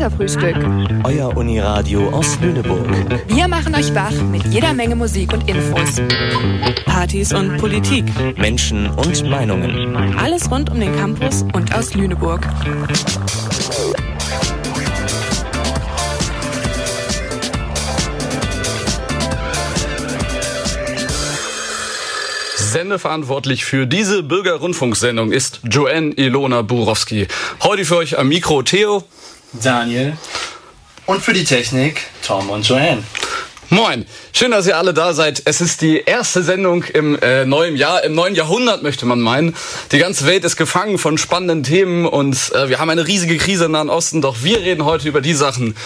Theaterfrühstück. Euer Uniradio aus Lüneburg. Wir machen euch wach mit jeder Menge Musik und Infos. Partys und Politik. Menschen und Meinungen. Alles rund um den Campus und aus Lüneburg. Sendeverantwortlich für diese Bürgerrundfunksendung ist Joanne Ilona Burowski. Heute für euch am Mikro Theo, Daniel und für die Technik Tom und Joanne. Moin, schön, dass ihr alle da seid. Es ist die erste Sendung im äh, neuen Jahr, im neuen Jahrhundert möchte man meinen. Die ganze Welt ist gefangen von spannenden Themen und äh, wir haben eine riesige Krise im Nahen Osten. Doch wir reden heute über die Sachen,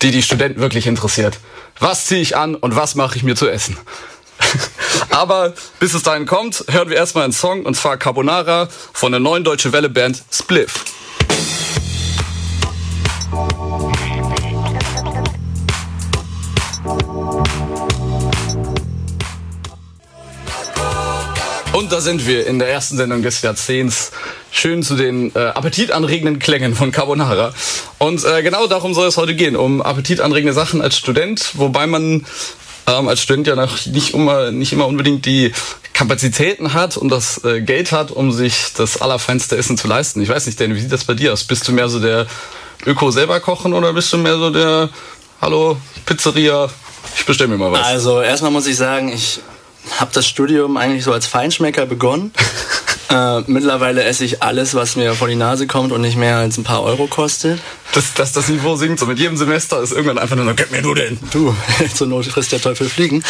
die die Studenten wirklich interessiert. Was ziehe ich an und was mache ich mir zu essen? Aber bis es dahin kommt, hören wir erstmal einen Song und zwar Carbonara von der neuen deutsche Welle Band Spliff. Und da sind wir in der ersten Sendung des Jahrzehnts. Schön zu den äh, appetitanregenden Klängen von Carbonara. Und äh, genau darum soll es heute gehen, um appetitanregende Sachen als Student, wobei man ähm, als Student ja noch nicht immer, nicht immer unbedingt die Kapazitäten hat und das äh, Geld hat, um sich das allerfeinste Essen zu leisten. Ich weiß nicht, Danny, wie sieht das bei dir aus? Bist du mehr so der Öko selber kochen oder bist du mehr so der Hallo Pizzeria, ich bestelle mir mal was? Also erstmal muss ich sagen, ich habe das Studium eigentlich so als Feinschmecker begonnen. äh, mittlerweile esse ich alles, was mir vor die Nase kommt und nicht mehr als ein paar Euro kostet. Dass das, das Niveau sinkt, so mit jedem Semester ist irgendwann einfach nur gib mir nur den. Du, zur Not frisst der Teufel fliegen.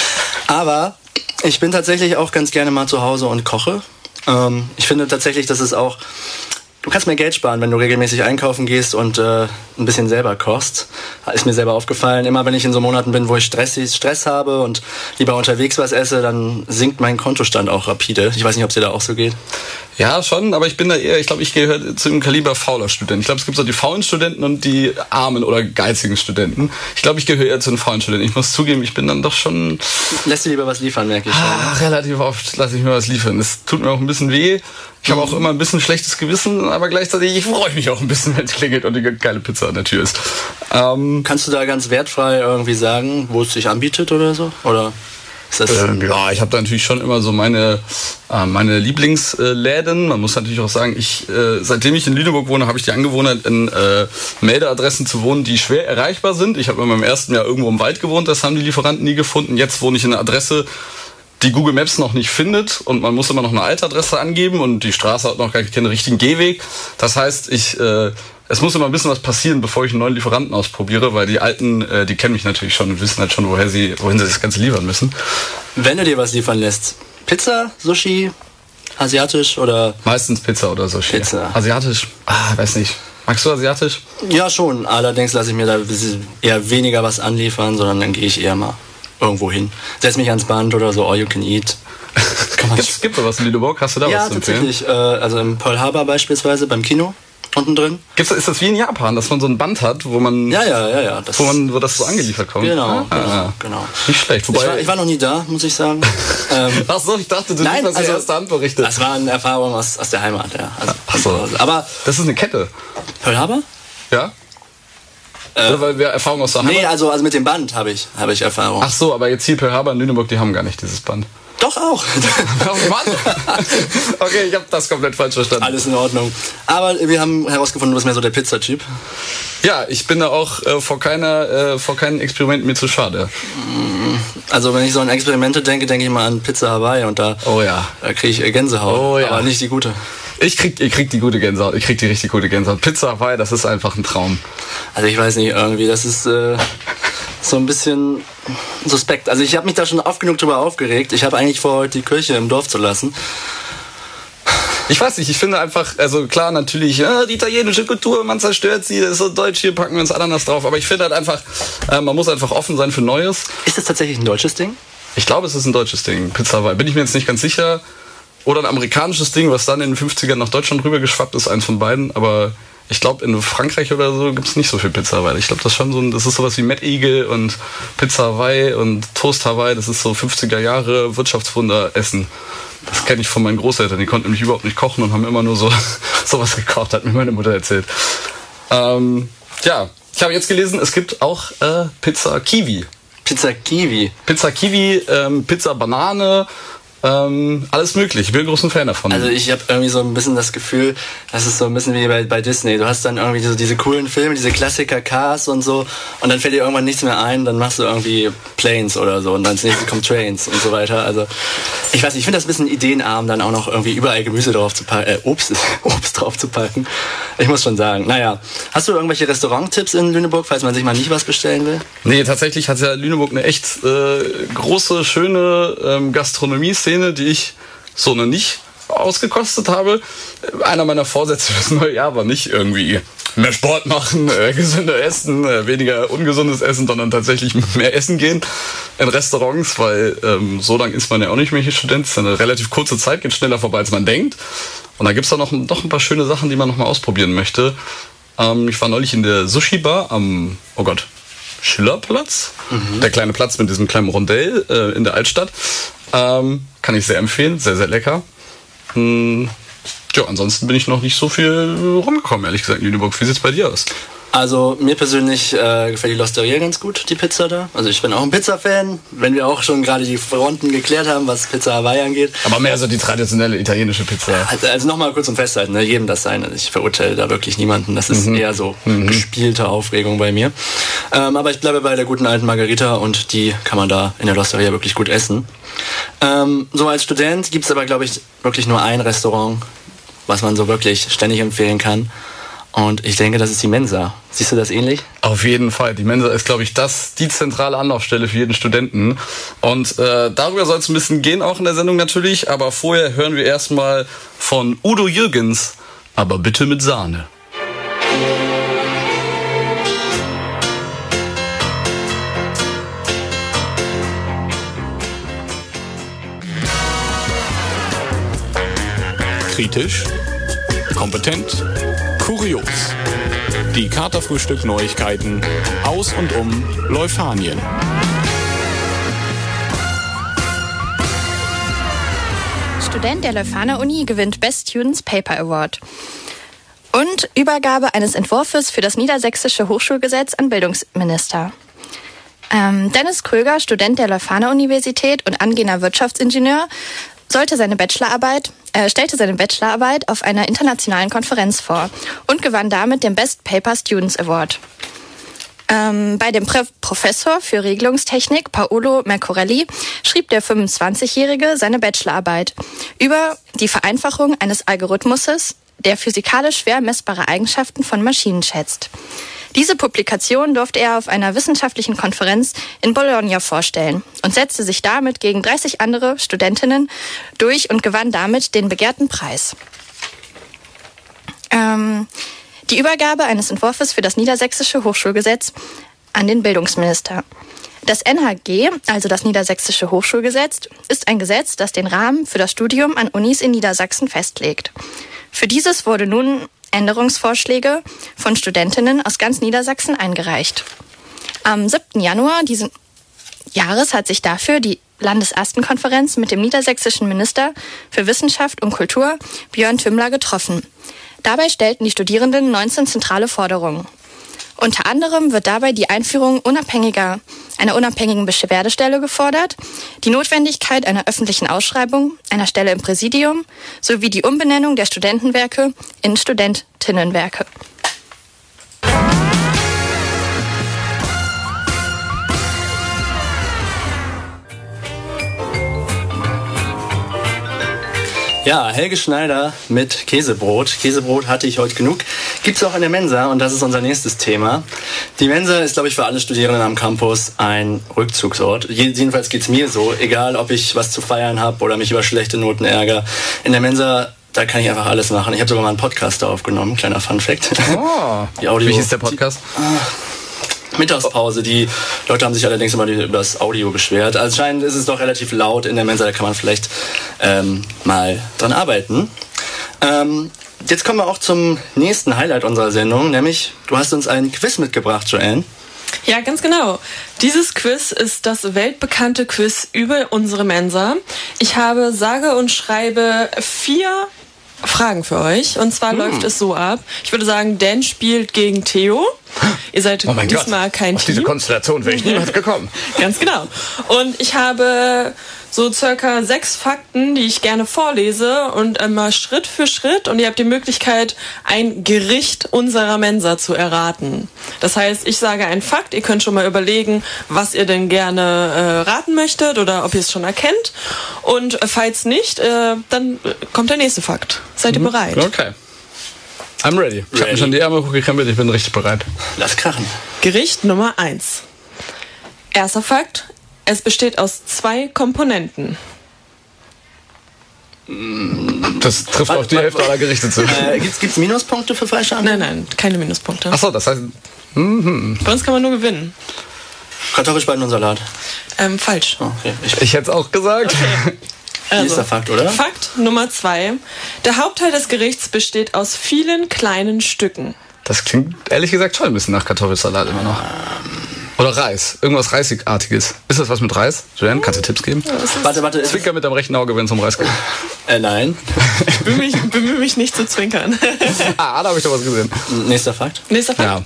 Aber ich bin tatsächlich auch ganz gerne mal zu Hause und koche. Ähm, ich finde tatsächlich, dass es auch Du kannst mehr Geld sparen, wenn du regelmäßig einkaufen gehst und äh, ein bisschen selber kochst. Ist mir selber aufgefallen. Immer wenn ich in so Monaten bin, wo ich Stress, Stress habe und lieber unterwegs was esse, dann sinkt mein Kontostand auch rapide. Ich weiß nicht, ob es dir da auch so geht. Ja, schon, aber ich bin da eher, ich glaube, ich gehöre zu dem Kaliber fauler Studenten. Ich glaube, es gibt so die faulen Studenten und die armen oder geizigen Studenten. Ich glaube, ich gehöre eher zu den faulen Studenten. Ich muss zugeben, ich bin dann doch schon... Lässt du lieber was liefern, merke ich schon. Ah, relativ oft lasse ich mir was liefern. Es tut mir auch ein bisschen weh. Ich habe auch immer ein bisschen schlechtes Gewissen, aber gleichzeitig ich freue mich auch ein bisschen, wenn es klingelt und die geile Pizza an der Tür ist. Ähm, Kannst du da ganz wertfrei irgendwie sagen, wo es sich anbietet oder so? Oder ähm, ja, ich habe da natürlich schon immer so meine, äh, meine Lieblingsläden. Man muss natürlich auch sagen, ich, äh, seitdem ich in Lüneburg wohne, habe ich die Angewohnheit, in äh, Meldeadressen zu wohnen, die schwer erreichbar sind. Ich habe in meinem ersten Jahr irgendwo im Wald gewohnt, das haben die Lieferanten nie gefunden. Jetzt wohne ich in einer Adresse, die Google Maps noch nicht findet und man muss immer noch eine Altadresse angeben und die Straße hat noch gar keinen richtigen Gehweg. Das heißt, ich äh, es muss immer ein bisschen was passieren, bevor ich einen neuen Lieferanten ausprobiere, weil die alten, äh, die kennen mich natürlich schon und wissen halt schon, woher sie, wohin sie das Ganze liefern müssen. Wenn du dir was liefern lässt, Pizza, Sushi, asiatisch oder? Meistens Pizza oder Sushi. Pizza. Asiatisch, ah, weiß nicht. Magst du asiatisch? Ja, schon. Allerdings lasse ich mir da eher weniger was anliefern, sondern dann gehe ich eher mal irgendwo hin. Setz mich ans Band oder so, all you can eat. es gibt da was in Lüneburg, hast du da ja, was zu empfehlen? Ja, tatsächlich. Äh, also im Pearl Harbor beispielsweise beim Kino unten drin. Gibt's, ist das wie in Japan, dass man so ein Band hat, wo man. Ja, ja, ja, ja. Das wo, man, wo das so angeliefert kommt? Genau, ah, genau, genau. Nicht schlecht. Wobei ich, war, ich war noch nie da, muss ich sagen. ähm, Ach so, ich dachte, du nein, hast also, erste Hand berichtet. Das war eine Erfahrung aus, aus der Heimat, ja. Also, Ach so. Aber das ist eine Kette. Pearl Harbor? Ja. Äh, Oder weil wir Erfahrung aus der Heimat? Nee, also, also mit dem Band habe ich, hab ich Erfahrung. Ach so, aber jetzt hier Pearl Harbor in Lüneburg, die haben gar nicht dieses Band. Doch auch. oh Mann. Okay, ich habe das komplett falsch verstanden. Alles in Ordnung. Aber wir haben herausgefunden, du bist mehr so der Pizza-Typ. Ja, ich bin da auch äh, vor keiner, äh, vor keinem Experiment mir zu schade. Also wenn ich so an Experimente denke, denke ich mal an Pizza Hawaii und da, oh ja. da kriege ich Gänsehaut. Oh ja. Aber nicht die gute. Ich krieg, ich krieg die gute Gänsehaut. Ich krieg die richtig gute Gänsehaut. Pizza Hawaii, das ist einfach ein Traum. Also ich weiß nicht, irgendwie, das ist äh, so ein bisschen suspekt. Also ich habe mich da schon oft genug drüber aufgeregt. Ich habe eigentlich vor, die Kirche im Dorf zu lassen. Ich weiß nicht, ich finde einfach, also klar, natürlich, ja, die italienische Kultur, man zerstört sie, das ist so deutsch, hier packen wir uns Ananas drauf. Aber ich finde halt einfach, äh, man muss einfach offen sein für Neues. Ist das tatsächlich ein deutsches Ding? Ich glaube, es ist ein deutsches Ding, Pizza Hawaii. Bin ich mir jetzt nicht ganz sicher. Oder ein amerikanisches Ding, was dann in den 50ern nach Deutschland rübergeschwappt ist, eins von beiden. Aber ich glaube, in Frankreich oder so gibt es nicht so viel Pizza Hawaii. Ich glaube, das ist schon so ein, das ist sowas wie Mad Eagle und Pizza Hawaii und Toast Hawaii. Das ist so 50er Jahre Wirtschaftswunder Essen. Das kenne ich von meinen Großeltern. Die konnten nämlich überhaupt nicht kochen und haben immer nur so sowas gekocht, hat mir meine Mutter erzählt. Ähm, ja, Ich habe jetzt gelesen, es gibt auch äh, Pizza Kiwi. Pizza Kiwi. Pizza Kiwi, ähm, Pizza Banane, ähm, alles möglich. Ich bin ein großer Fan davon. Also ich habe irgendwie so ein bisschen das Gefühl, das ist so ein bisschen wie bei, bei Disney. Du hast dann irgendwie so diese coolen Filme, diese Klassiker Cars und so und dann fällt dir irgendwann nichts mehr ein, dann machst du irgendwie Planes oder so und dann als nächstes kommt Trains und so weiter. Also ich weiß nicht, ich finde das ein bisschen ideenarm, dann auch noch irgendwie überall Gemüse drauf zu packen, äh, Obst, Obst drauf zu packen. Ich muss schon sagen. Naja, hast du irgendwelche Restauranttipps in Lüneburg, falls man sich mal nicht was bestellen will? Nee, tatsächlich hat ja Lüneburg eine echt äh, große, schöne ähm, Gastronomie-Szene, die ich so noch nicht ausgekostet habe. Einer meiner Vorsätze fürs neue Jahr war nicht irgendwie mehr Sport machen, äh, gesünder essen, äh, weniger ungesundes Essen, sondern tatsächlich mehr essen gehen in Restaurants, weil ähm, so lang ist man ja auch nicht mehr hier Student. Es ist eine relativ kurze Zeit, geht schneller vorbei, als man denkt. Und da gibt's da noch, noch ein paar schöne Sachen, die man noch mal ausprobieren möchte. Ähm, ich war neulich in der Sushi-Bar am, oh Gott, Schillerplatz. Der kleine Platz mit diesem kleinen Rondell äh, in der Altstadt. Ähm, kann ich sehr empfehlen, sehr, sehr lecker. Hm, ja, ansonsten bin ich noch nicht so viel rumgekommen, ehrlich gesagt, in Lüneburg. Wie sieht's bei dir aus? Also mir persönlich äh, gefällt die Losteria ganz gut, die Pizza da. Also ich bin auch ein Pizza-Fan, wenn wir auch schon gerade die Fronten geklärt haben, was Pizza Hawaii angeht. Aber mehr so die traditionelle italienische Pizza. Also, also nochmal kurz zum Festhalten, ne? jedem das sein. Also ich verurteile da wirklich niemanden. Das ist eher so gespielte Aufregung bei mir. Ähm, aber ich bleibe bei der guten alten Margarita und die kann man da in der Losteria wirklich gut essen. Ähm, so als Student gibt es aber, glaube ich, wirklich nur ein Restaurant, was man so wirklich ständig empfehlen kann. Und ich denke, das ist die Mensa. Siehst du das ähnlich? Auf jeden Fall. Die Mensa ist, glaube ich, das die zentrale Anlaufstelle für jeden Studenten. Und äh, darüber soll es ein bisschen gehen, auch in der Sendung natürlich. Aber vorher hören wir erstmal von Udo Jürgens. Aber bitte mit Sahne. Kritisch, kompetent, kurios. Die Katerfrühstück Neuigkeiten aus und um Leufanien. Student der Leuphana Uni gewinnt Best Students Paper Award. Und Übergabe eines Entwurfs für das niedersächsische Hochschulgesetz an Bildungsminister. Ähm, Dennis Kröger, Student der Leuphana Universität und angehender Wirtschaftsingenieur, sollte seine Bachelorarbeit, äh, stellte seine Bachelorarbeit auf einer internationalen Konferenz vor und gewann damit den Best Paper Students Award. Ähm, bei dem Pre Professor für Regelungstechnik Paolo Mercorelli schrieb der 25-Jährige seine Bachelorarbeit über die Vereinfachung eines Algorithmuses, der physikalisch schwer messbare Eigenschaften von Maschinen schätzt. Diese Publikation durfte er auf einer wissenschaftlichen Konferenz in Bologna vorstellen und setzte sich damit gegen 30 andere Studentinnen durch und gewann damit den begehrten Preis. Ähm, die Übergabe eines Entwurfs für das niedersächsische Hochschulgesetz an den Bildungsminister. Das NHG, also das Niedersächsische Hochschulgesetz, ist ein Gesetz, das den Rahmen für das Studium an Unis in Niedersachsen festlegt. Für dieses wurde nun Änderungsvorschläge von Studentinnen aus ganz Niedersachsen eingereicht. Am 7. Januar diesen Jahres hat sich dafür die Landesastenkonferenz mit dem niedersächsischen Minister für Wissenschaft und Kultur Björn Tümmler getroffen. Dabei stellten die Studierenden 19 zentrale Forderungen. Unter anderem wird dabei die Einführung unabhängiger, einer unabhängigen Beschwerdestelle gefordert, die Notwendigkeit einer öffentlichen Ausschreibung, einer Stelle im Präsidium sowie die Umbenennung der Studentenwerke in Studentinnenwerke. Ja, Helge Schneider mit Käsebrot. Käsebrot hatte ich heute genug. Gibt's auch in der Mensa und das ist unser nächstes Thema. Die Mensa ist, glaube ich, für alle Studierenden am Campus ein Rückzugsort. Jedenfalls geht's mir so. Egal, ob ich was zu feiern habe oder mich über schlechte Noten ärgere. In der Mensa da kann ich einfach alles machen. Ich habe sogar mal einen Podcast da aufgenommen, kleiner Fun Fact. Oh, Die Audio- wie hieß der Podcast? Mittagspause. Die Leute haben sich allerdings immer über das Audio beschwert. Anscheinend ist es doch relativ laut in der Mensa, da kann man vielleicht ähm, mal dran arbeiten. Ähm, jetzt kommen wir auch zum nächsten Highlight unserer Sendung, nämlich du hast uns ein Quiz mitgebracht, Joanne. Ja, ganz genau. Dieses Quiz ist das weltbekannte Quiz über unsere Mensa. Ich habe sage und schreibe vier Fragen für euch. Und zwar läuft es so ab. Ich würde sagen, Dan spielt gegen Theo. Ihr seid Oh mein Gott, diesmal kein auf Team. diese Konstellation wäre ich niemals gekommen. Ganz genau. Und ich habe so circa sechs Fakten, die ich gerne vorlese und einmal Schritt für Schritt und ihr habt die Möglichkeit, ein Gericht unserer Mensa zu erraten. Das heißt, ich sage einen Fakt, ihr könnt schon mal überlegen, was ihr denn gerne äh, raten möchtet oder ob ihr es schon erkennt. Und äh, falls nicht, äh, dann äh, kommt der nächste Fakt. Seid ihr bereit? Okay. I'm ready. Ich habe mir schon die Ärmel hochgekrempelt, ich bin richtig bereit. Lass krachen. Gericht Nummer 1. Erster Fakt. Es besteht aus zwei Komponenten. Das trifft auf die Hälfte aller Gerichte zu. Äh, gibt's, gibt's Minuspunkte für falsche Nein, Antworten? nein, keine Minuspunkte. Achso, das heißt, Bei uns kann man nur gewinnen. Kartoffelspalten und Salat. Ähm, falsch. Okay. Ich, ich hätte es auch gesagt. Nächster Fakt, oder? Fakt Nummer zwei. Der Hauptteil des Gerichts besteht aus vielen kleinen Stücken. Das klingt ehrlich gesagt schon ein bisschen nach Kartoffelsalat immer noch. Oder Reis. Irgendwas Reisigartiges. Ist das was mit Reis? Julian, kannst du Tipps geben? Warte, warte. Ist, Zwinker mit dem rechten Auge, wenn es um Reis geht. äh, nein. Bemühe mich, bemühe mich nicht zu zwinkern. Ah, da habe ich doch was gesehen. Nächster Fakt. Nächster Fakt. Ja.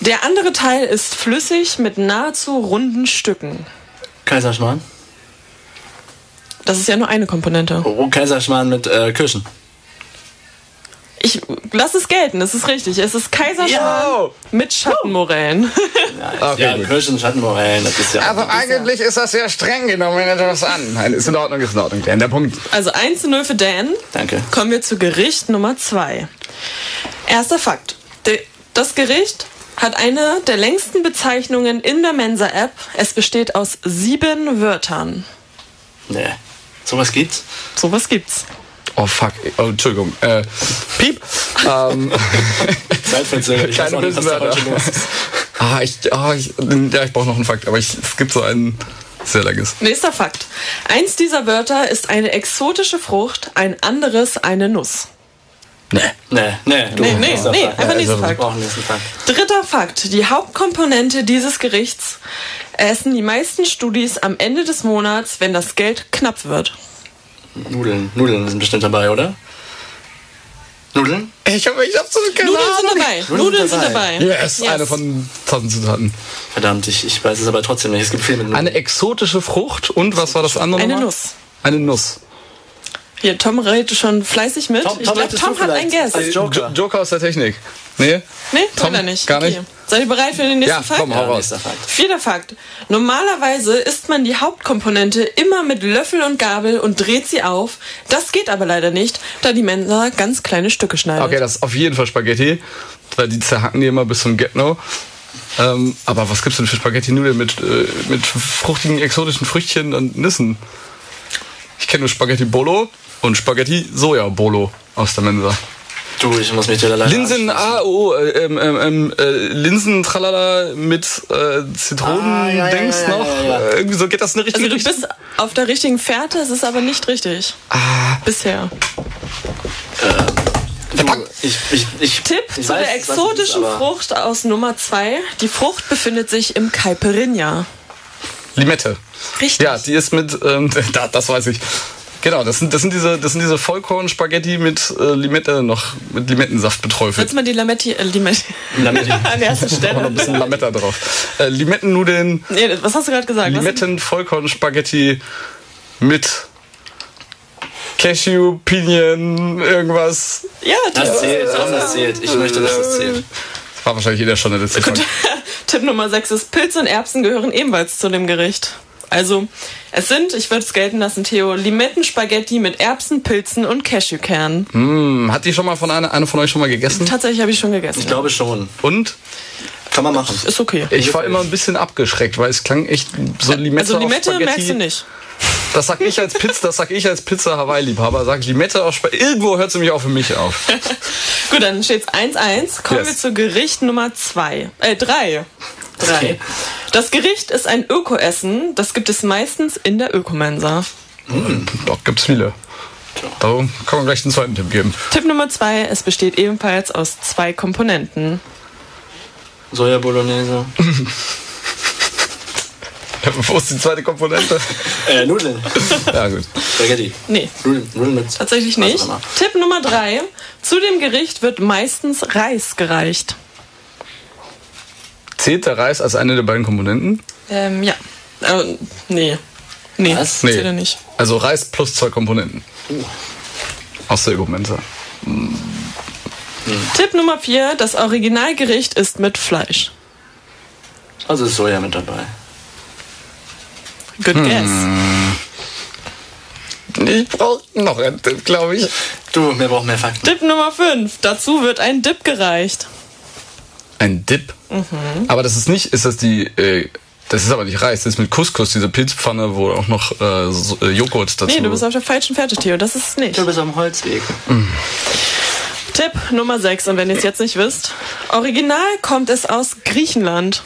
Der andere Teil ist flüssig mit nahezu runden Stücken. Kaiserschmarrn. Das ist ja nur eine Komponente. Oh, Kaiserschmarrn mit äh, Kirschen. Ich lasse es gelten, das ist richtig. Es ist Kaiserschmarrn mit Schattenmorellen. Okay, ja, gut. Kirschen, Schattenmorellen, das ist ja... Also eigentlich ist das sehr streng genommen, wenn etwas an. Nein, ist in Ordnung, ist in Ordnung. Dan, der Punkt. Also 1 zu 0 für Dan. Danke. Kommen wir zu Gericht Nummer 2. Erster Fakt. De- Das Gericht hat eine der längsten Bezeichnungen in der Mensa-App. Es besteht aus sieben Wörtern. Nee. Sowas gibt's? Sowas gibt's. Oh fuck. Oh, Entschuldigung. Äh, Piep. ähm, Zeitverzögert. Ich weiß Keine auch nicht, was da Bösenwörter. heute los ist. ah, ich, ah, ich, ja, ich brauche noch einen Fakt, aber ich, es gibt so einen sehr langes. Nächster Fakt. Eins dieser Wörter ist eine exotische Frucht, ein anderes eine Nuss. Nee. Nee, nee. Du, Nee, nee, nee, Fakt. einfach also, Fakt. Nächsten Fakt. Dritter Fakt. Die Hauptkomponente dieses Gerichts essen die meisten Studis am Ende des Monats, wenn das Geld knapp wird. Nudeln. Nudeln sind bestimmt dabei, oder? Nudeln? Ich habe ich absolut keine Nudeln sind Ahnung. dabei. Nudeln Nudeln sind sind dabei. dabei. Yes, eine von tausend Zutaten. Verdammt, ich, ich weiß es aber trotzdem nicht. Es gibt viel mit Nudeln. Eine exotische Frucht und was war das andere? Eine nochmal? Nuss. Eine Nuss. Hier, Tom redet schon fleißig mit. Tom- ich Tom, glaube, Tom hat vielleicht ein Guess. als Joker. Jo- Joker aus der Technik. Nee? Nee, Tom, leider nicht. gar nicht? Seid ihr bereit für den nächsten Ja, Fakt? komm, hau ja, raus. Fakt. Vierter Fakt. Normalerweise isst man die Hauptkomponente immer mit Löffel und Gabel und dreht sie auf. Das geht aber leider nicht, da die Mensa ganz kleine Stücke schneidet. Okay, das ist auf jeden Fall Spaghetti, weil die zerhacken die immer bis zum Get-No. Ähm, aber was gibt's denn für Spaghetti-Nudeln mit, äh, mit fruchtigen, exotischen Früchtchen und Nissen? Ich kenne nur Spaghetti Bolo und Spaghetti Soja Bolo aus der Mensa. Du, ich muss mich dir leider Linsen, ah, oh, äh, ähm, ähm, ähm, äh, Linsen, tralala, mit äh, Zitronen, Ah, ja, ja, ja, ja, noch. ja, ja. Äh, irgendwie so geht das in eine richtige Also du Richtung. bist auf der richtigen Fährte, es ist aber nicht richtig. Ah, Bisher. Du, ich, ich, ich, Tipp ich zu weiß, der ist, exotischen aber- Frucht aus Nummer 2. Die Frucht befindet sich im Caipirinha. Limette. Richtig. Ja, die ist mit, ähm, da, das weiß ich. Genau, das sind, das sind diese, das sind diese Vollkorn-Spaghetti mit äh, Limette noch, mit Limettensaft beträufelt. Setz mal die Lametti, äh, Limetti Lametti. an erster Auch noch Stelle. ein bisschen Lametta drauf. Äh, Limettennudeln, Nee, was hast du gerade gesagt? Limetten, Vollkorn-Spaghetti mit Cashew, Pinien, irgendwas. Ja, Das das zählt, Tom, das zählt. Ich möchte, dass das zählt. Das war wahrscheinlich jeder schon in der Ziffer. Tipp Nummer 6 ist, Pilze und Erbsen gehören ebenfalls zu dem Gericht. Also, es sind, ich würde es gelten lassen, Theo, Limettenspaghetti mit Erbsen, Pilzen und Cashewkernen. Hm, hat die schon mal von einer, eine von euch schon mal gegessen? Tatsächlich habe ich schon gegessen. Ich glaube schon. Und? Kann man machen. Ist okay. Ich war immer ein bisschen abgeschreckt, weil es klang echt so Limette also Limette auf Spaghetti. merkst du nicht. Das sag ich als Pizza, das sag ich als Pizza Hawaii Liebhaber, sag Limette auf Spaghetti. Irgendwo hört sie mich auch für mich auf. Gut, dann steht's 1-1. Kommen Yes. wir zu Gericht Nummer 2. Äh, 3. Okay. Das Gericht ist ein Ökoessen. Das gibt es meistens in der Ökomensa. Doch, gibt's viele. Darum kann man gleich den zweiten Tipp geben. Tipp Nummer 2. Es besteht ebenfalls aus zwei Komponenten. Soja Bolognese. Wo ist die zweite Komponente? Äh, Nudeln. ja, gut. Spaghetti. Nee, Nudeln, Nudeln mit. tatsächlich nicht. Tipp Nummer 3. Zu dem Gericht wird meistens Reis gereicht. Zählt der Reis als eine der beiden Komponenten? Ähm, ja. Äh, nee. Nee, Was? zählt er nicht. Also Reis plus zwei Komponenten. Aus der Argumente. Tipp Nummer 4. Das Originalgericht ist mit Fleisch. Also ist Soja mit dabei. Good guess. Ich brauche noch einen Tipp, glaube ich. Du, wir brauchen mehr Fakten. Tipp Nummer 5. Dazu wird ein Dip gereicht. Ein Dip. Aber das ist nicht, ist das die, äh, das ist aber nicht Reis, das ist mit Couscous, diese Pilzpfanne, wo auch noch äh, so, äh, Joghurt dazu. Nee, du bist auf der falschen Fährte, Theo. Das ist es nicht. Du bist am Holzweg. Tipp Nummer 6. Und wenn ihr es jetzt nicht wisst. Original kommt es aus Griechenland.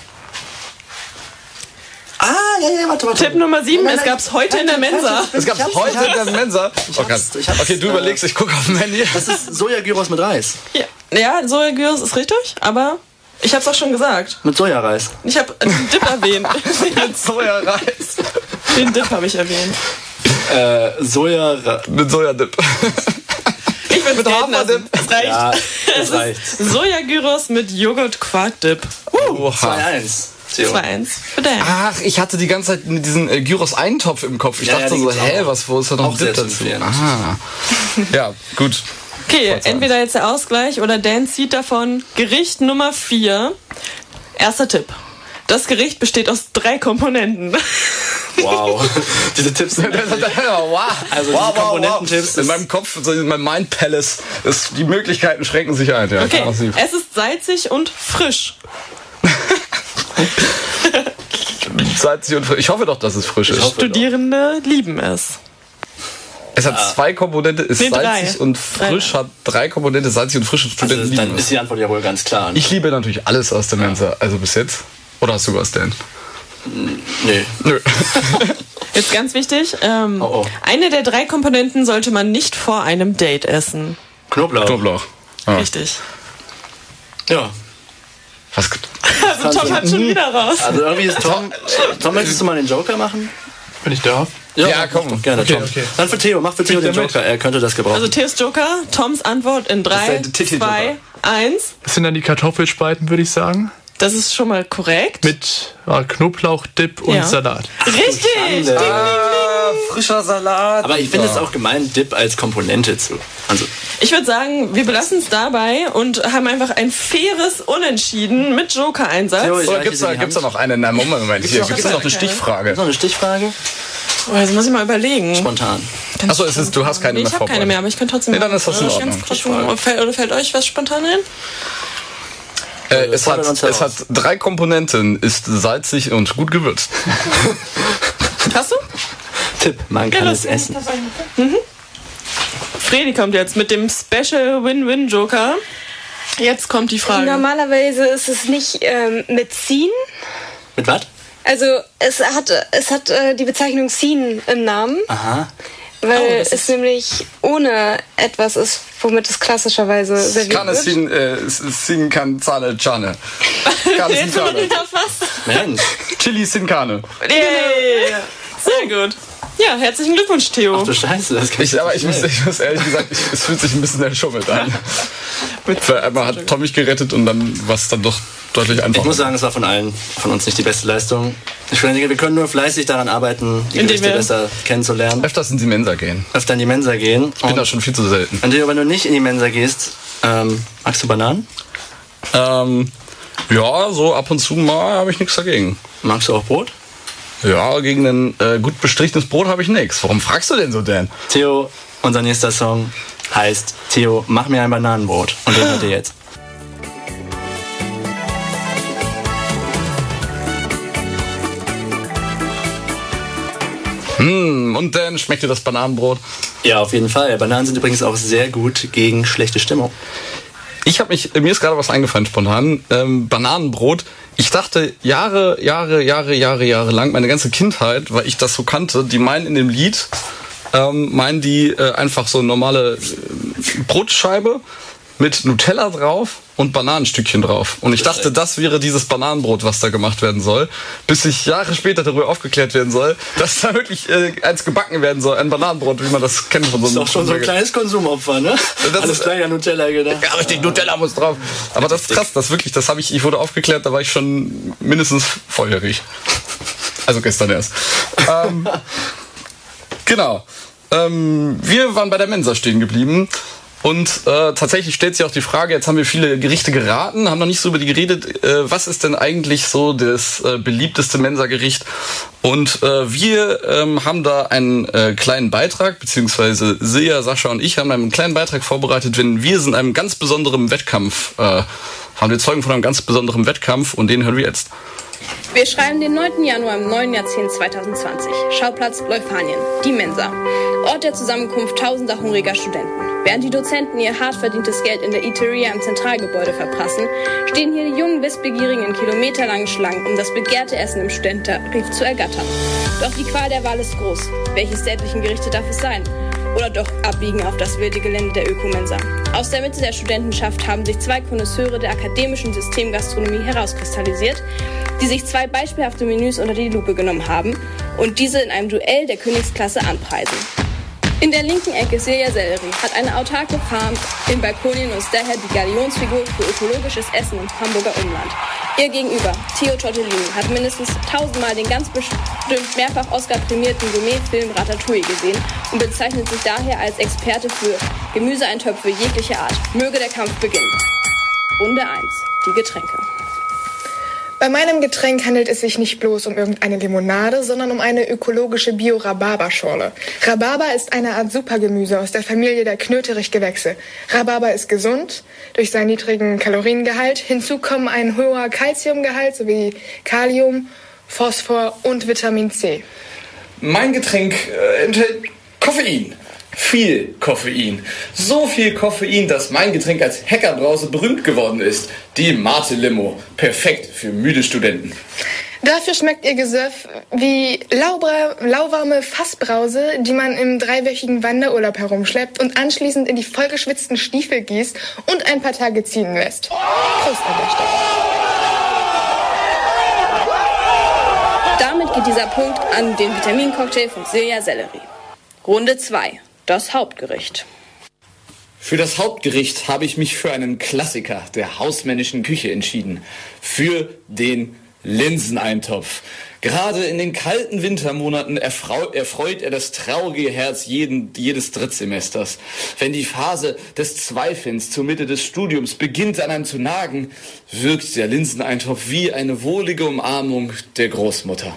Ah, ja, ja, warte, warte. Tipp Nummer 7. Nein, Es gab es heute in der Mensa. Es gab hab's, heute in der Mensa. Oh okay, du überlegst, ich gucke auf dem Handy. Das ist Sojagyros mit Reis. Ja, ja Sojagyros ist richtig, aber ich hab's auch schon gesagt. Mit Sojareis. Ich habe den Dip erwähnt. Mit Sojareis. Den Dip habe ich erwähnt. Äh, Soja... Mit Sojadip. Ich will Mit. Haferdip. Es reicht. Ja, es das reicht. Sojagyros mit Joghurt-Quark-Dip. Oha. 2-1. Theo. 2-1 für Dan. Ach, ich hatte die ganze Zeit mit diesen äh, Gyros-Eintopf im Kopf. Ich Ja, ja, dachte die so, hä, was, wo ist da noch ein Dip zu dazu? Ah. Ja, gut. Okay, entweder jetzt der Ausgleich oder Dan zieht davon Gericht Nummer 4. Erster Tipp. Das Gericht besteht aus drei Komponenten. Wow. Diese Tipps sind... wow. Also diese Komponententipps In ist- meinem Kopf, in meinem Mind Palace, ist, die Möglichkeiten schränken sich ein. Ja, Okay, massiv. es ist salzig und frisch. Salzig und frisch. Ich hoffe doch, dass es frisch ist. hoffe- Studierende lieben es. Es hat zwei Komponente, ist Nee, drei. salzig und frisch, hat drei Komponente, salzig und frisch. und Studenten Also, lieben dann ist die Antwort ja wohl ganz klar. Ich liebe natürlich alles aus der Mensa, also bis jetzt. Oder hast du was denn? Nee. Nö. Jetzt ganz wichtig, ähm, Oh, oh. eine der drei Komponenten sollte man nicht vor einem Date essen. Knoblauch. Knoblauch. Ah. Richtig. Ja. Was? Also Tom hat schon wieder raus. Also irgendwie ist Tom... Tom, möchtest du mal den Joker machen? Wenn ich darf. Ja, komm. Doch, gerne, Okay, Tom. okay. Dann für Theo, mach für Theo den. Joker. Er könnte das gebrauchen. Also Theos Joker, Toms Antwort in Das 3, ist der Titeljoker. 2, 1. Das sind dann die Kartoffelspalten, würde ich sagen. Das ist schon mal korrekt. Mit ja, Knoblauch, Dip und Ja. Salat. Richtig! Ah, frischer Salat. Aber ich finde es auch gemein, Dip als Komponente zu. Also, Ich würde sagen, wir belassen es dabei und haben einfach ein faires Unentschieden mit Joker-Einsatz. Oder gibt's sie da, gibt's noch eine? Na, Moment, Moment. Hier noch- gibt's da noch eine gibt's? Stichfrage. noch eine Stichfrage? Oh, jetzt muss ich mal überlegen. Spontan. Achso, es ist, du hast keine Nee, mehr ich habe keine mehr, aber ich kann trotzdem. Nee, dann ist das in Ganz Ordnung. Fällt, oder fällt euch was spontan ein? Äh, es, hat, es hat drei Komponenten, ist salzig und gut gewürzt. Hast du? Tipp, man kann Ja, es das- essen. Fredi kommt jetzt mit dem Special Win-Win Joker. Jetzt kommt die Frage. Normalerweise ist es nicht ähm, mit Scene. Mit was? Also es hat, es hat äh, die Bezeichnung Scene im Namen, Aha. weil Oh, es nämlich ohne etwas ist, womit es klassischerweise serviert Kann es wird. sin, äh, sin can zane chane. Kann sin fast. Mensch. Chili sin cane. Yay! Sehr gut. Ja, herzlichen Glückwunsch, Theo. Du Scheiße, das kann Ich, aber ich muss, ich muss ehrlich gesagt, ich, es fühlt sich ein bisschen erschummelt an. Weil einmal hat Tom mich gerettet und dann war es dann doch deutlich einfacher. Ich muss sagen, es war von allen von uns nicht die beste Leistung. Ich denke, wir können nur fleißig daran arbeiten, die Indem Gerichte besser kennenzulernen. Öfters in die Mensa gehen. Öfter in die Mensa gehen. Ich bin da schon viel zu selten. Und wenn du nicht in die Mensa gehst, ähm, magst du Bananen? Ähm, ja, so ab und zu mal habe ich nichts dagegen. Magst du auch Brot? Ja, gegen ein äh, gut bestrichenes Brot habe ich nichts. Warum fragst du denn so, Dan? Theo, unser nächster Song heißt Theo, mach mir ein Bananenbrot. Und den hört ihr jetzt. Hm, und dann schmeckt dir das Bananenbrot? Ja, auf jeden Fall. Bananen sind übrigens auch sehr gut gegen schlechte Stimmung. Ich habe mich, mir ist gerade was eingefallen spontan. Ähm, Bananenbrot. Ich dachte Jahre, Jahre, Jahre, Jahre, Jahre lang, meine ganze Kindheit, weil ich das so kannte, die meinen in dem Lied, ähm, meinen die äh, einfach so normale äh, Brotscheibe mit Nutella drauf und Bananenstückchen drauf. Und ich dachte, das wäre dieses Bananenbrot, was da gemacht werden soll, bis ich Jahre später darüber aufgeklärt werden soll, dass da wirklich äh, eins gebacken werden soll, ein Bananenbrot, wie man das kennt von so einem. Das ist doch schon so ein kleines Konsumopfer, ne? Das Alles ist- gleich an Nutella gedacht. Ja, richtig, Nutella muss drauf. Aber das ist krass, das wirklich, das habe ich, ich wurde aufgeklärt, da war ich schon mindestens volljährig. Also gestern erst. ähm, genau. Ähm, wir waren bei der Mensa stehen geblieben. Und äh, tatsächlich stellt sich auch die Frage, jetzt haben wir viele Gerichte geraten, haben noch nicht so über die geredet, äh, was ist denn eigentlich so das äh, beliebteste Mensa-Gericht? Und äh, wir ähm, haben da einen äh, kleinen Beitrag, beziehungsweise Silja, Sascha und ich haben einen kleinen Beitrag vorbereitet, wenn wir sind in einem ganz besonderen Wettkampf, äh, haben wir Zeugen von einem ganz besonderen Wettkampf und den hören wir jetzt. Wir schreiben den 9. Januar im neuen Jahrzehnt 2020. Schauplatz Leufanien, die Mensa. Ort der Zusammenkunft tausender hungriger Studenten. Während die Dozenten ihr hart verdientes Geld in der Eateria im Zentralgebäude verprassen, stehen hier die jungen Wissbegierigen in kilometerlangen Schlangen, um das begehrte Essen im Studententarif zu ergattern. Doch die Qual der Wahl ist groß. Welches der etlichen Gerichte darf es sein? Oder doch abbiegen auf das wilde Gelände der Ökomensa? Aus der Mitte der Studentenschaft haben sich zwei Konnoisseure der akademischen Systemgastronomie herauskristallisiert, die sich zwei beispielhafte Menüs unter die Lupe genommen haben und diese in einem Duell der Königsklasse anpreisen. In der linken Ecke Silja Sellerie hat eine autarke Farm in Balkonien und ist daher die Galionsfigur für ökologisches Essen im Hamburger Umland. Ihr gegenüber, Theo Tortellini, hat mindestens tausendmal den ganz bestimmt mehrfach Oscar-prämierten Gourmetfilm Ratatouille gesehen und bezeichnet sich daher als Experte für Gemüseeintöpfe jeglicher Art. Möge der Kampf beginnen. Runde 1. Die Getränke. Bei meinem Getränk handelt es sich nicht bloß um irgendeine Limonade, sondern um eine ökologische Bio-Rhabarberschorle. Rhabarber ist eine Art Supergemüse aus der Familie der Knöterichgewächse. Rhabarber ist gesund durch seinen niedrigen Kaloriengehalt. Hinzu kommen ein hoher Kalziumgehalt sowie Kalium, Phosphor und Vitamin C. Mein Getränk äh, enthält Koffein. Viel Koffein. So viel Koffein, dass mein Getränk als Hackerbrause berühmt geworden ist. Die Mate Limo. Perfekt für müde Studenten. Dafür schmeckt ihr Gesöff wie laubra, lauwarme Fassbrause, die man im dreiwöchigen Wanderurlaub herumschleppt und anschließend in die vollgeschwitzten Stiefel gießt und ein paar Tage ziehen lässt. Prost an der Stelle. Damit geht dieser Punkt an den Vitamincocktail von Silja Sellerie. Runde 2. Das Hauptgericht. Für das Hauptgericht habe ich mich für einen Klassiker der hausmännischen Küche entschieden. Für den Linseneintopf. Gerade in den kalten Wintermonaten erfreut er das traurige Herz jeden, jedes Drittsemesters. Wenn die Phase des Zweifelns zur Mitte des Studiums beginnt an einem zu nagen, wirkt der Linseneintopf wie eine wohlige Umarmung der Großmutter.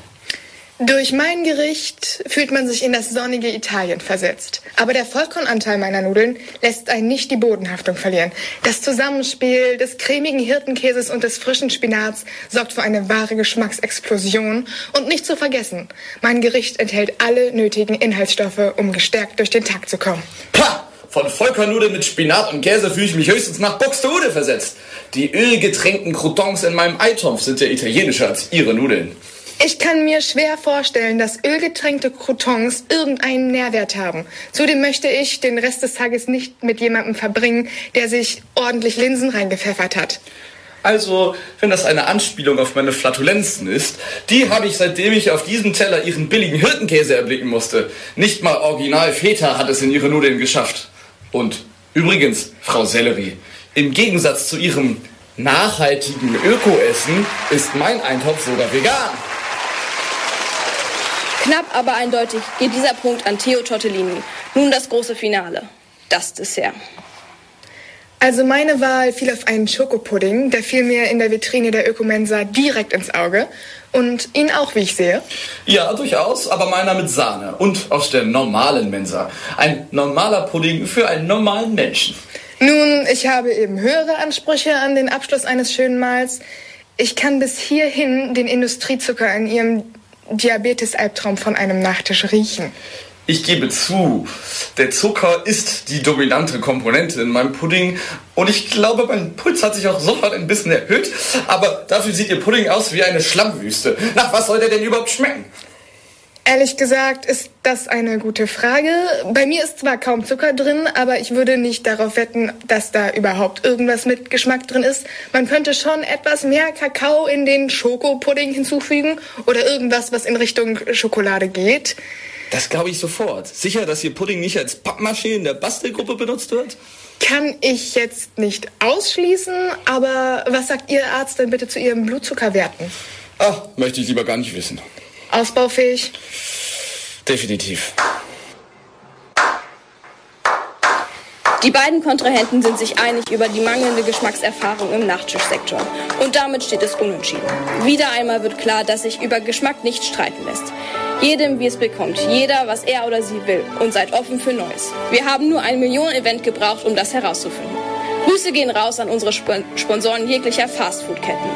Durch mein Gericht fühlt man sich in das sonnige Italien versetzt. Aber der Vollkornanteil meiner Nudeln lässt einen nicht die Bodenhaftung verlieren. Das Zusammenspiel des cremigen Hirtenkäses und des frischen Spinats sorgt für eine wahre Geschmacksexplosion. Und nicht zu vergessen, mein Gericht enthält alle nötigen Inhaltsstoffe, um gestärkt durch den Tag zu kommen. Pah! Von Vollkornnudeln mit Spinat und Käse fühle ich mich höchstens nach Buxtehude versetzt. Die ölgetränkten Croutons in meinem Eitopf sind ja italienischer als ihre Nudeln. Ich kann mir schwer vorstellen, dass ölgetränkte Croutons irgendeinen Nährwert haben. Zudem möchte ich den Rest des Tages nicht mit jemandem verbringen, der sich ordentlich Linsen reingepfeffert hat. Also, wenn das eine Anspielung auf meine Flatulenzen ist, die habe ich seitdem ich auf diesem Teller ihren billigen Hirtenkäse erblicken musste. Nicht mal Original Feta hat es in ihre Nudeln geschafft. Und übrigens, Frau Sellerie, im Gegensatz zu ihrem nachhaltigen Ökoessen ist mein Eintopf sogar vegan. Knapp, aber eindeutig geht dieser Punkt an Theo Tortellini. Nun das große Finale. Das Dessert. Also meine Wahl fiel auf einen Schokopudding, der fiel mir in der Vitrine der Ökomensa direkt ins Auge. Und Ihnen auch, wie ich sehe. Ja, durchaus, aber meiner mit Sahne und aus der normalen Mensa. Ein normaler Pudding für einen normalen Menschen. Nun, ich habe eben höhere Ansprüche an den Abschluss eines schönen Mahls. Ich kann bis hierhin den Industriezucker in Ihrem Diabetes-Albtraum von einem Nachtisch riechen. Ich gebe zu, der Zucker ist die dominante Komponente in meinem Pudding und ich glaube, mein Puls hat sich auch sofort ein bisschen erhöht, aber dafür sieht Ihr Pudding aus wie eine Schlammwüste. Nach was soll der denn überhaupt schmecken? Ehrlich gesagt ist das eine gute Frage. Bei mir ist zwar kaum Zucker drin, aber ich würde nicht darauf wetten, dass da überhaupt irgendwas mit Geschmack drin ist. Man könnte schon etwas mehr Kakao in den Schokopudding hinzufügen oder irgendwas, was in Richtung Schokolade geht. Das glaube ich sofort. Sicher, dass Ihr Pudding nicht als Pappmaché in der Bastelgruppe benutzt wird? Kann ich jetzt nicht ausschließen, aber was sagt Ihr Arzt denn bitte zu Ihren Blutzuckerwerten? Ach, möchte ich lieber gar nicht wissen. Ausbaufähig? Definitiv. Die beiden Kontrahenten sind sich einig über die mangelnde Geschmackserfahrung im Nachtischsektor. Und damit steht es unentschieden. Wieder einmal wird klar, dass sich über Geschmack nicht streiten lässt. Jedem, wie es bekommt. Jeder, was er oder sie will. Und seid offen für Neues. Wir haben nur ein Millionen-Event gebraucht, um das herauszufinden. Grüße gehen raus an unsere Sp Sponsoren jeglicher Fastfood-Ketten.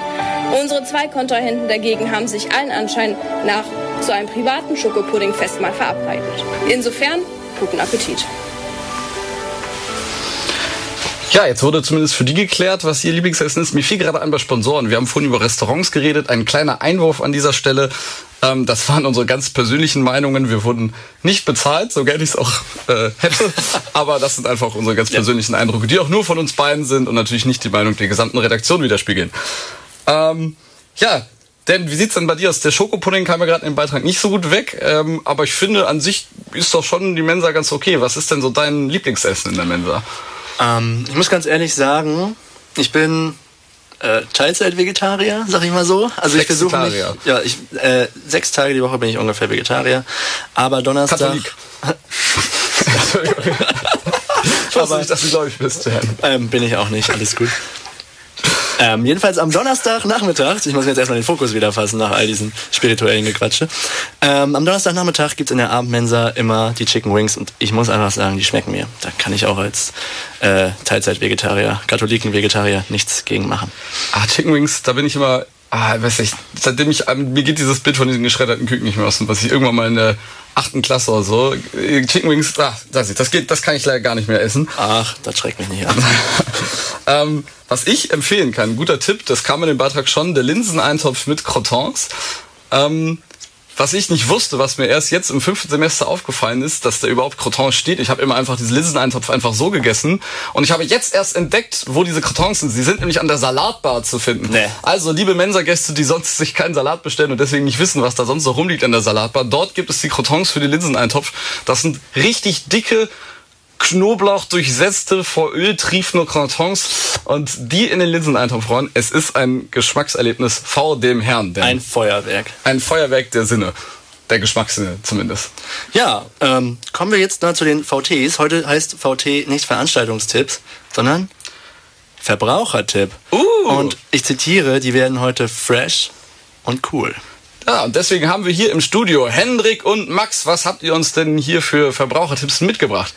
Unsere zwei Kontrahenten dagegen haben sich allen Anschein nach zu einem privaten Schokopuddingfest mal verabredet. Insofern, guten Appetit. Ja, jetzt wurde zumindest für die geklärt, was ihr Lieblingsessen ist. Mir fiel gerade an bei Sponsoren. Wir haben vorhin über Restaurants geredet. Ein kleiner Einwurf an dieser Stelle. Ähm, das waren unsere ganz persönlichen Meinungen. Wir wurden nicht bezahlt, so gerne ich es auch äh, hätte. Aber das sind einfach unsere ganz persönlichen Eindrücke, die auch nur von uns beiden sind und natürlich nicht die Meinung der gesamten Redaktion widerspiegeln. Ähm, ja, denn wie sieht's denn bei dir aus? Der Schokopudding kam ja gerade im Beitrag nicht so gut weg, ähm, aber ich finde an sich ist doch schon die Mensa ganz okay. Was ist denn so dein Lieblingsessen in der Mensa? Ähm, ich muss ganz ehrlich sagen, ich bin äh, Teilzeit-Vegetarier, sag ich mal so. Also ich versuche mich, ja, ich äh, sechs Tage die Woche bin ich ungefähr Vegetarier, aber Donnerstag. Katholik. Ich wusste nicht, dass du gläubig bist. Ähm, bin ich auch nicht, alles gut. Ähm, jedenfalls am Donnerstagnachmittag, ich muss jetzt erstmal den Fokus wieder fassen nach all diesen spirituellen Gequatsche. Ähm, am Donnerstagnachmittag gibt's in der Abendmensa immer die Chicken Wings und ich muss einfach sagen, die schmecken mir. Da kann ich auch als äh, Teilzeit-Vegetarier, Katholiken-Vegetarier nichts gegen machen. Ah, Chicken Wings, da bin ich immer, ah, weiß nicht, seitdem ich, mir geht dieses Bild von diesen geschredderten Küken nicht mehr aus, was ich irgendwann mal in der achten Klasse oder so, äh, Chicken Wings, ah, das, das geht, das kann ich leider gar nicht mehr essen. Ach, das schreckt mich nicht an. ähm, was ich empfehlen kann, guter Tipp, das kam in dem Beitrag schon, der Linseneintopf mit Crotons. Ähm, was ich nicht wusste, was mir erst jetzt im fünften Semester aufgefallen ist, dass da überhaupt Crotons steht. Ich habe immer einfach diesen Linseneintopf einfach so gegessen. Und ich habe jetzt erst entdeckt, wo diese Crotons sind. Sie sind nämlich an der Salatbar zu finden. Nee. Also, liebe Mensa-Gäste, die sonst sich keinen Salat bestellen und deswegen nicht wissen, was da sonst so rumliegt an der Salatbar, dort gibt es die Crotons für den Linseneintopf. Das sind richtig dicke, Knoblauch durchsetzte, vor Öl triefende Crotons und die in den Linseneintopf rollen. Es ist ein Geschmackserlebnis vor dem Herrn. Denn Ein Feuerwerk. ein Feuerwerk der Sinne. Der Geschmackssinne zumindest. Ja, ähm, kommen wir jetzt mal zu den VTs. Heute heißt VT nicht Veranstaltungstipps, sondern Verbrauchertipp. Uh. Und ich zitiere, die werden heute fresh und cool. Ja, und deswegen haben wir hier im Studio Hendrik und Max. Was habt ihr uns denn hier für Verbrauchertipps mitgebracht?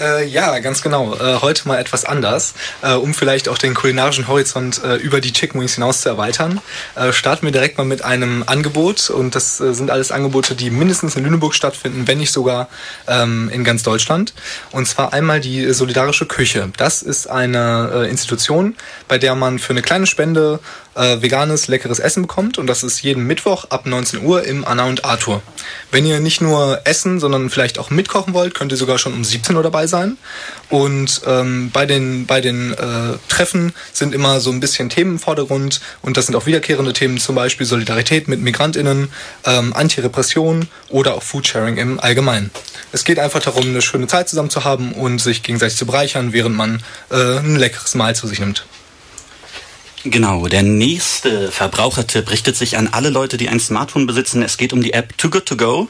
Äh, ja, ganz genau. Äh, heute mal etwas anders, äh, um vielleicht auch den kulinarischen Horizont äh, über die Chicken Wings hinaus zu erweitern. Äh, starten wir direkt mal mit einem Angebot und das äh, sind alles Angebote, die mindestens in Lüneburg stattfinden, wenn nicht sogar ähm, in ganz Deutschland. Und zwar einmal die Solidarische Küche. Das ist eine Institution, bei der man für eine kleine Spende äh, veganes, leckeres Essen bekommt und das ist jeden Mittwoch ab 19 Uhr im Anna und Arthur. Wenn ihr nicht nur essen, sondern vielleicht auch mitkochen wollt, könnt ihr sogar schon um 17 Uhr dabei sein. Und ähm, bei den, bei den äh, Treffen sind immer so ein bisschen Themen im Vordergrund und das sind auch wiederkehrende Themen, zum Beispiel Solidarität mit MigrantInnen, ähm, Antirepression oder auch Foodsharing im Allgemeinen. Es geht einfach darum, eine schöne Zeit zusammen zu haben und sich gegenseitig zu bereichern, während man äh, ein leckeres Mahl zu sich nimmt. Genau, der nächste Verbrauchertipp richtet sich an alle Leute, die ein Smartphone besitzen. Es geht um die App Too Good To Go.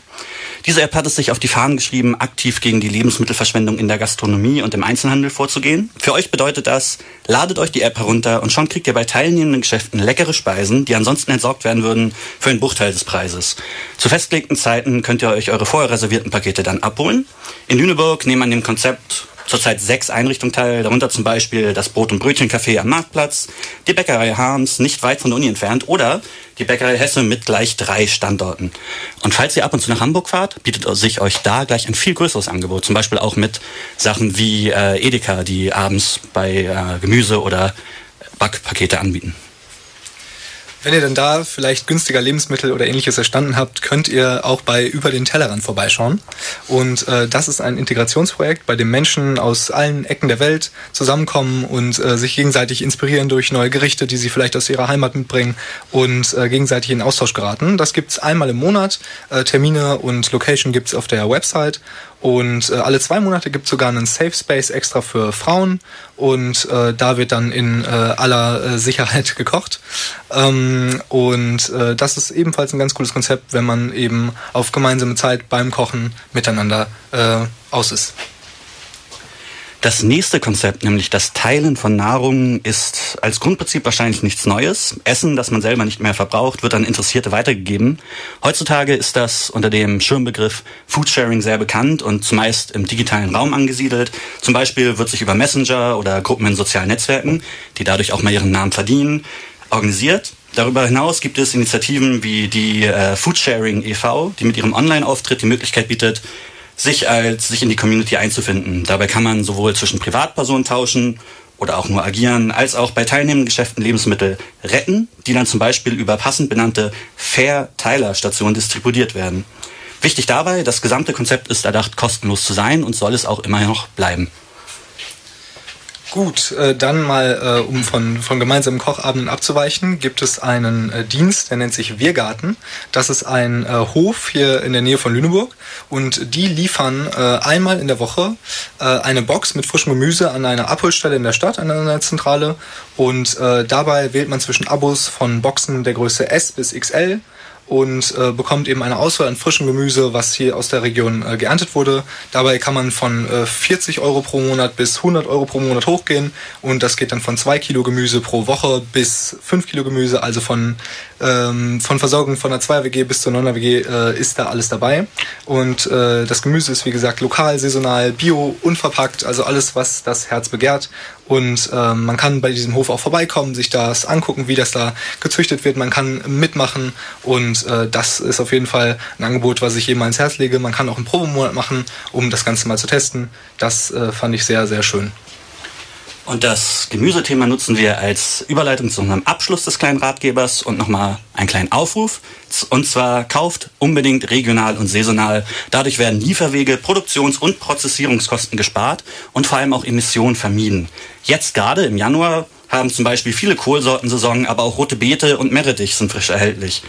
Diese App hat es sich auf die Fahnen geschrieben, aktiv gegen die Lebensmittelverschwendung in der Gastronomie und im Einzelhandel vorzugehen. Für euch bedeutet das, ladet euch die App herunter und schon kriegt ihr bei teilnehmenden Geschäften leckere Speisen, die ansonsten entsorgt werden würden, für einen Bruchteil des Preises. Zu festgelegten Zeiten könnt ihr euch eure vorher reservierten Pakete dann abholen. In Lüneburg nehmen an dem Konzept zurzeit sechs Einrichtungen teil, darunter zum Beispiel das Brot- und Brötchencafé am Marktplatz, die Bäckerei Harms, nicht weit von der Uni entfernt, oder die Bäckerei Hesse mit gleich drei Standorten. Und falls ihr ab und zu nach Hamburg fahrt, bietet sich euch da gleich ein viel größeres Angebot, zum Beispiel auch mit Sachen wie äh, Edeka, die abends bei äh, Gemüse oder Backpakete anbieten. Wenn ihr dann da vielleicht günstiger Lebensmittel oder ähnliches erstanden habt, könnt ihr auch bei Über den Tellerrand vorbeischauen. Und äh, das ist ein Integrationsprojekt, bei dem Menschen aus allen Ecken der Welt zusammenkommen und äh, sich gegenseitig inspirieren durch neue Gerichte, die sie vielleicht aus ihrer Heimat mitbringen und äh, gegenseitig in Austausch geraten. Das gibt's einmal im Monat. Äh, Termine und Location gibt's auf der Website. Und äh, alle zwei Monate gibt es sogar einen Safe Space extra für Frauen und äh, da wird dann in äh, aller äh, Sicherheit gekocht. Ähm, und äh, das ist ebenfalls ein ganz cooles Konzept, wenn man eben auf gemeinsame Zeit beim Kochen miteinander äh, aus ist. Das nächste Konzept, nämlich das Teilen von Nahrung, ist als Grundprinzip wahrscheinlich nichts Neues. Essen, das man selber nicht mehr verbraucht, wird an Interessierte weitergegeben. Heutzutage ist das unter dem Schirmbegriff Foodsharing sehr bekannt und zumeist im digitalen Raum angesiedelt. Zum Beispiel wird sich über Messenger oder Gruppen in sozialen Netzwerken, die dadurch auch mal ihren Namen verdienen, organisiert. Darüber hinaus gibt es Initiativen wie die äh, Foodsharing e.V., die mit ihrem Online-Auftritt die Möglichkeit bietet, sich als sich in die Community einzufinden. Dabei kann man sowohl zwischen Privatpersonen tauschen oder auch nur agieren, als auch bei teilnehmenden Geschäften Lebensmittel retten, die dann zum Beispiel über passend benannte Fair-Teiler-Stationen distributiert werden. Wichtig dabei, das gesamte Konzept ist erdacht, kostenlos zu sein und soll es auch immer noch bleiben. Gut, äh, dann mal, äh, um von, von gemeinsamen Kochabenden abzuweichen, gibt es einen äh, Dienst, der nennt sich Wirgarten. Das ist ein äh, Hof hier in der Nähe von Lüneburg. Und die liefern äh, einmal in der Woche äh, eine Box mit frischem Gemüse an eine Abholstelle in der Stadt, an einer Zentrale. Und äh, dabei wählt man zwischen Abos von Boxen der Größe S bis XL und äh, bekommt eben eine Auswahl an frischem Gemüse, was hier aus der Region äh, geerntet wurde. Dabei kann man von äh, 40 Euro pro Monat bis 100 Euro pro Monat hochgehen und das geht dann von 2 Kilo Gemüse pro Woche bis 5 Kilo Gemüse, also von, ähm, von Versorgung von einer 2-WG bis zur 9er-WG äh, ist da alles dabei. Und äh, das Gemüse ist wie gesagt lokal, saisonal, bio, unverpackt, also alles, was das Herz begehrt. Und äh, man kann bei diesem Hof auch vorbeikommen, sich das angucken, wie das da gezüchtet wird. Man kann mitmachen und äh, das ist auf jeden Fall ein Angebot, was ich jedem ans Herz lege. Man kann auch einen Probemonat machen, um das Ganze mal zu testen. Das äh, fand ich sehr, sehr schön. Und das Gemüsethema nutzen wir als Überleitung zu unserem Abschluss des kleinen Ratgebers und nochmal einen kleinen Aufruf. Und zwar kauft unbedingt regional und saisonal. Dadurch werden Lieferwege, Produktions- und Prozessierungskosten gespart und vor allem auch Emissionen vermieden. Jetzt gerade im Januar haben zum Beispiel viele Kohlsorten Saison, aber auch rote Beete und Meerrettich sind frisch erhältlich.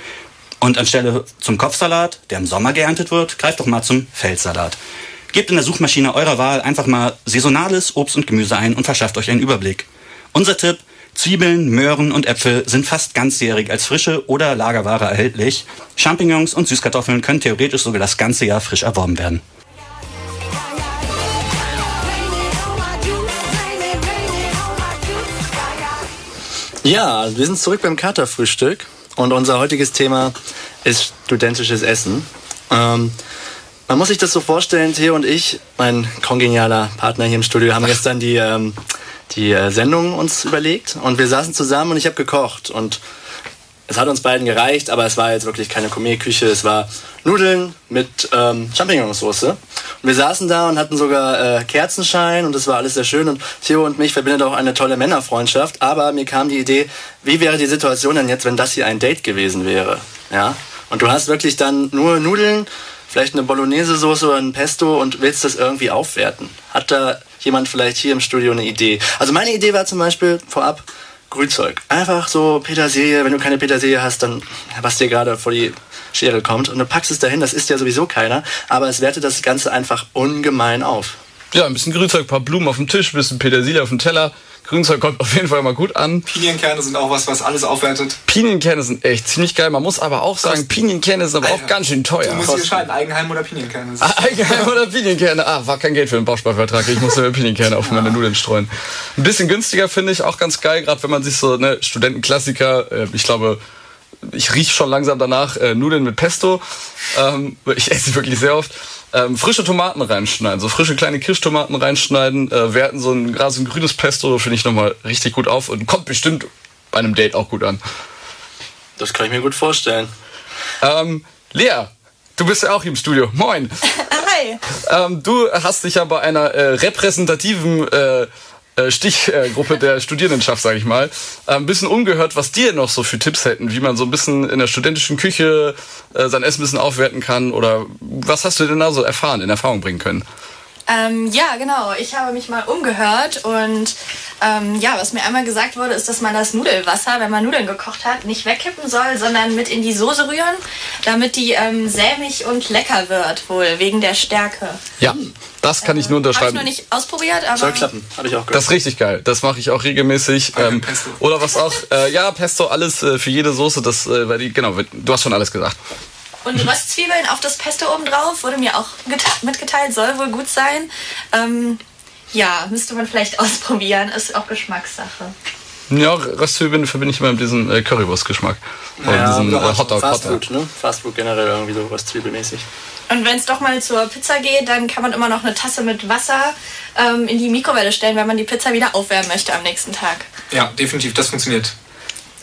Und anstelle zum Kopfsalat, der im Sommer geerntet wird, greift doch mal zum Feldsalat. Gebt in der Suchmaschine eurer Wahl einfach mal saisonales Obst und Gemüse ein und verschafft euch einen Überblick. Unser Tipp, Zwiebeln, Möhren und Äpfel sind fast ganzjährig als frische oder Lagerware erhältlich. Champignons und Süßkartoffeln können theoretisch sogar das ganze Jahr frisch erworben werden. Ja, wir sind zurück beim Katerfrühstück und unser heutiges Thema ist studentisches Essen. Ähm, man muss sich das so vorstellen, Theo und ich, mein kongenialer Partner hier im Studio, haben gestern die, ähm, die äh, Sendung uns überlegt und wir saßen zusammen und ich habe gekocht und es hat uns beiden gereicht, aber es war jetzt wirklich keine Gourmet-Küche, es war Nudeln mit ähm, Champignonsauce. Und wir saßen da und hatten sogar äh, Kerzenschein und es war alles sehr schön. Und Theo und mich verbindet auch eine tolle Männerfreundschaft. Aber mir kam die Idee, wie wäre die Situation denn jetzt, wenn das hier ein Date gewesen wäre? Ja? Und du hast wirklich dann nur Nudeln, vielleicht eine Bolognese-Soße oder ein Pesto und willst das irgendwie aufwerten. Hat da jemand vielleicht hier im Studio eine Idee? Also meine Idee war zum Beispiel vorab, Grünzeug. Einfach so Petersilie, wenn du keine Petersilie hast, dann was dir gerade vor die Schere kommt und du packst es dahin, das isst ja sowieso keiner, aber es wertet das Ganze einfach ungemein auf. Ja, ein bisschen Grünzeug, ein paar Blumen auf dem Tisch, ein bisschen Petersilie auf dem Teller. Grünzeug kommt auf jeden Fall mal gut an. Pinienkerne sind auch was, was alles aufwertet. Pinienkerne sind echt ziemlich geil. Man muss aber auch sagen, Kost Pinienkerne sind aber Alter, auch ganz schön teuer. Du musst Kosten. entscheiden, Eigenheim oder Pinienkerne. Ah, Eigenheim oder Pinienkerne. Ah, war kein Geld für den Bausparvertrag. Ich musste mir Pinienkerne auf meine ja. Nudeln streuen. Ein bisschen günstiger finde ich auch ganz geil, gerade wenn man sich so, ne, Studentenklassiker, äh, ich glaube, ich rieche schon langsam danach äh, Nudeln mit Pesto. Ähm, ich esse sie wirklich sehr oft. Ähm, frische Tomaten reinschneiden, so frische kleine Kirschtomaten reinschneiden, äh, werten so ein, gerade so ein grünes Pesto, finde ich nochmal richtig gut auf und kommt bestimmt bei einem Date auch gut an. Das kann ich mir gut vorstellen. Ähm, Lea, du bist ja auch hier im Studio. Moin. Hi. Ähm, du hast dich ja bei einer äh, repräsentativen äh, äh, Stichgruppe der Studierendenschaft, sage ich mal, äh, ein bisschen umgehört, was die noch so für Tipps hätten, wie man so ein bisschen in der studentischen Küche äh, sein Essen ein bisschen aufwerten kann oder was hast du denn da so erfahren, in Erfahrung bringen können? Ähm, ja, genau. Ich habe mich mal umgehört und ähm, ja, was mir einmal gesagt wurde, ist, dass man das Nudelwasser, wenn man Nudeln gekocht hat, nicht wegkippen soll, sondern mit in die Soße rühren, damit die ähm, sämig und lecker wird, wohl wegen der Stärke. Ja, das kann ich nur Habe ich unterschreiben. noch nicht ausprobiert, aber Soll klappen, habe ich auch gehört. Das ist richtig geil. Das mache ich auch regelmäßig. Ähm, oder was auch, äh, ja, Pesto, alles äh, für jede Soße. Das, äh, weil die, genau, du hast schon alles gesagt. Und Röstzwiebeln auf das Pesto oben drauf wurde mir auch mitgeteilt, soll wohl gut sein. Ähm, ja, müsste man vielleicht ausprobieren, ist auch Geschmackssache. Ja, Röstzwiebeln verbinde ich immer mit diesem äh, Currywurst-Geschmack. Oder Ja, diesem äh, Hotdog. Fast Hotdog. Food, ne? Fast Food generell irgendwie so was zwiebelmäßig. Und wenn es doch mal zur Pizza geht, dann kann man immer noch eine Tasse mit Wasser ähm, in die Mikrowelle stellen, wenn man die Pizza wieder aufwärmen möchte am nächsten Tag. Ja, definitiv, das funktioniert.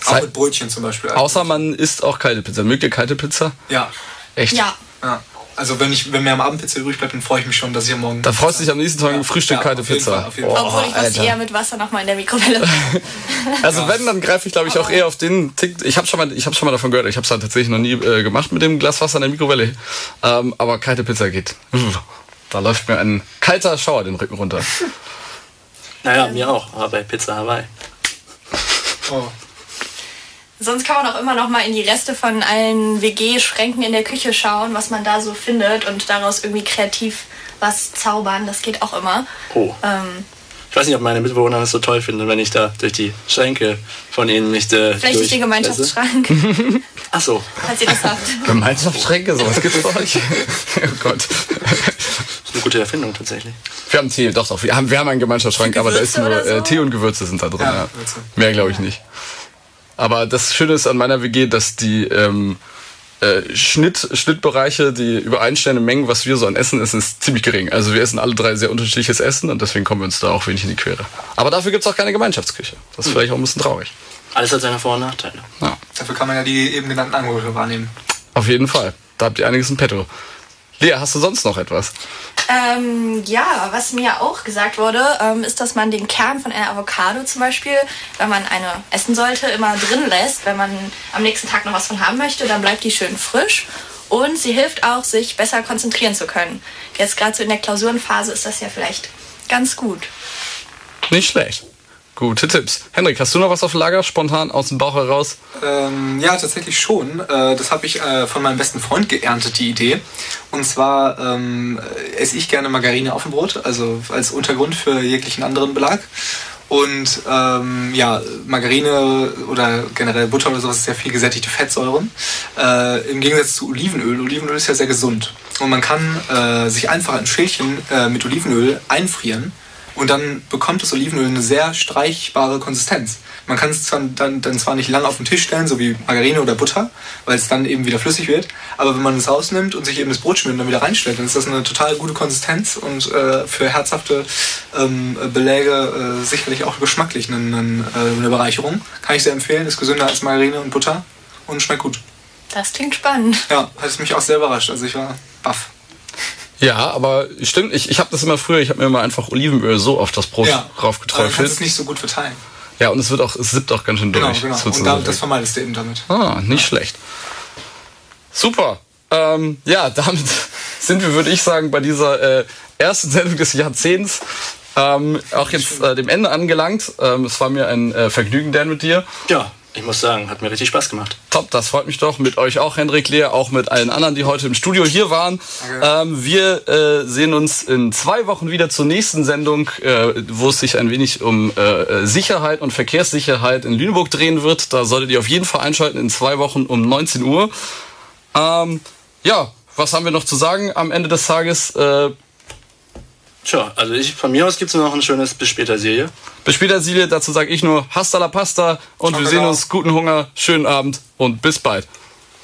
Auch Sei- mit Brötchen zum Beispiel. Außer man isst auch kalte Pizza. Mögt ihr kalte Pizza? Ja. Echt? Ja. ja. Also wenn, ich, wenn mir am Abend Pizza übrig bleibt, dann freue ich mich schon, dass ich am Morgen... Da freust du dich am nächsten Tag im Frühstück Ja, kalte Pizza. Fall, auf jeden Fall. Obwohl ich was Alter. eher mit Wasser nochmal in der Mikrowelle. Also wenn, dann greife ich glaube ich auch eher auf den Tick. Ich habe schon mal, ich habe schon mal davon gehört. Ich habe es halt tatsächlich noch nie äh, gemacht mit dem Glas Wasser in der Mikrowelle. Ähm, aber kalte Pizza geht. Da läuft mir ein kalter Schauer den Rücken runter. Naja, mir auch, aber bei Pizza Hawaii. Oh. Sonst kann man auch immer noch mal in die Reste von allen WG-Schränken in der Küche schauen, was man da so findet und daraus irgendwie kreativ was zaubern. Das geht auch immer. Oh. Ähm, Ich weiß nicht, ob meine Mitbewohner das so toll finden, wenn ich da durch die Schränke von ihnen nicht äh, vielleicht durch den Gemeinschaftsschrank, Ach so. falls ihr das habt. Gemeinschaftsschränke, sowas gibt's bei euch? oh Gott. Das ist eine gute Erfindung tatsächlich. Wir haben Tee, doch, doch. Wir haben, wir haben einen Gemeinschaftsschrank, aber da ist nur so? äh, Tee und Gewürze sind da drin. Ja, Ja. Mehr glaube ich nicht. Aber das Schöne ist an meiner WG, dass die ähm, äh, Schnitt, Schnittbereiche, die übereinstehenden Mengen, was wir so an Essen essen, ist ziemlich gering. Also wir essen alle drei sehr unterschiedliches Essen und deswegen kommen wir uns da auch wenig in die Quere. Aber dafür gibt's auch keine Gemeinschaftsküche. Das ist vielleicht auch ein bisschen traurig. Alles hat seine Vor- und Nachteile. Ja, Dafür kann man ja die eben genannten Angebote wahrnehmen. auf jeden Fall. Da habt ihr einiges in petto. Lea, hast du sonst noch etwas? Ähm, ja, was mir auch gesagt wurde, ähm, ist, dass man den Kern von einer Avocado zum Beispiel, wenn man eine essen sollte, immer drin lässt. Wenn man am nächsten Tag noch was von haben möchte, dann bleibt die schön frisch. Und sie hilft auch, sich besser konzentrieren zu können. Jetzt gerade so in der Klausurenphase ist das ja vielleicht ganz gut. Nicht schlecht. Gute Tipps. Henrik, hast du noch was auf Lager? Spontan aus dem Bauch heraus? Ähm, ja, tatsächlich schon. Äh, das habe ich äh, von meinem besten Freund geerntet, die Idee. Und zwar ähm, esse ich gerne Margarine auf dem Brot, also als Untergrund für jeglichen anderen Belag. Und ähm, ja, Margarine oder generell Butter oder sowas ist ja viel gesättigte Fettsäuren. Äh, Im Gegensatz zu Olivenöl. Olivenöl ist ja sehr gesund. Und man kann äh, sich einfach ein Schälchen äh, mit Olivenöl einfrieren und dann bekommt das Olivenöl eine sehr streichbare Konsistenz. Man kann es zwar dann, dann zwar nicht lange auf den Tisch stellen, so wie Margarine oder Butter, weil es dann eben wieder flüssig wird, aber wenn man es rausnimmt und sich eben das Brot schmiert und dann wieder reinstellt, dann ist das eine total gute Konsistenz und äh, für herzhafte ähm, Beläge äh, sicherlich auch geschmacklich eine, eine, eine Bereicherung. Kann ich sehr empfehlen, ist gesünder als Margarine und Butter und schmeckt gut. Das klingt spannend. Ja, hat es mich auch sehr überrascht, also ich war baff. Ja, aber stimmt, ich, ich habe das immer früher, ich habe mir immer einfach Olivenöl so auf das Brot Ja, aber du raufgeträufelt. kannst es nicht so gut verteilen. Ja, und es wird auch, es sippt auch ganz schön durch. Genau, genau. Und sozusagen. da, das vermeidest du eben damit. Ah, nicht schlecht. Super. Ähm, ja, damit sind wir, würde ich sagen, bei dieser äh, ersten Sendung des Jahrzehnts ähm, auch jetzt äh, dem Ende angelangt. Ähm, es war mir ein äh, Vergnügen, Dan, mit dir. Ja, ich muss sagen, hat mir richtig Spaß gemacht. Top, das freut mich doch. Mit euch auch, Hendrik Lea, auch mit allen anderen, die heute im Studio hier waren. Ähm, wir äh, sehen uns in zwei Wochen wieder zur nächsten Sendung, äh, wo es sich ein wenig um äh, Sicherheit und Verkehrssicherheit in Lüneburg drehen wird. Da solltet ihr auf jeden Fall einschalten in zwei Wochen um 19 Uhr. Ähm, ja, was haben wir noch zu sagen am Ende des Tages? Tja, also ich, von mir aus gibt es noch ein schönes Bis später Serie. bis später, Silje. Dazu sage ich nur Hasta la Pasta und Ciao, wir sehen ciao. uns. Guten Hunger, schönen Abend und bis bald.